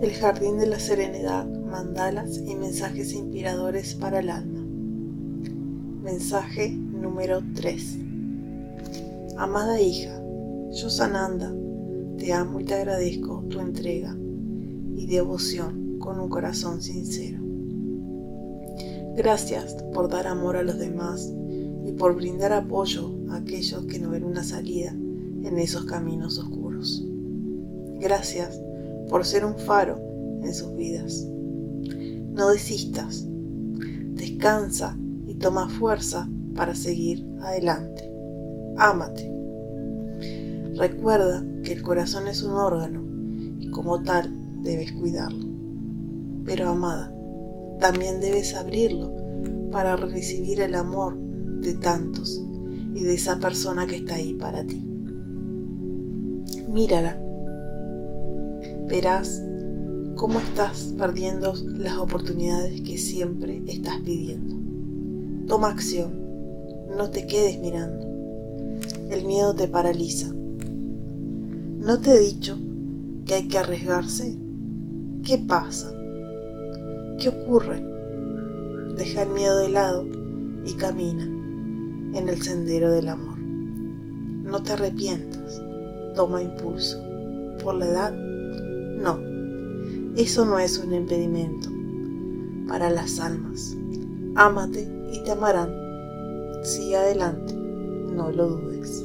El Jardín de la Serenidad, mandalas y mensajes inspiradores para el alma. Mensaje número 3. Amada hija, yo Sananda, te amo y te agradezco tu entrega y devoción con un corazón sincero. Gracias por dar amor a los demás y por brindar apoyo a aquellos que no ven una salida en esos caminos oscuros. Gracias por ser un faro en sus vidas. No desistas, descansa y toma fuerza para seguir adelante. Ámate. Recuerda que el corazón es un órgano y como tal debes cuidarlo. Pero amada, también debes abrirlo para recibir el amor de tantos y de esa persona que está ahí para ti. Mírala verás cómo estás perdiendo las oportunidades que siempre estás pidiendo. Toma acción, no te quedes mirando. El miedo te paraliza. ¿No te he dicho que hay que arriesgarse? ¿Qué pasa? ¿Qué ocurre? Deja el miedo de lado y camina en el sendero del amor. No te arrepientas, toma impulso. Por la edad no, eso no es un impedimento para las almas. Ámate y te amarán. Sigue adelante, no lo dudes.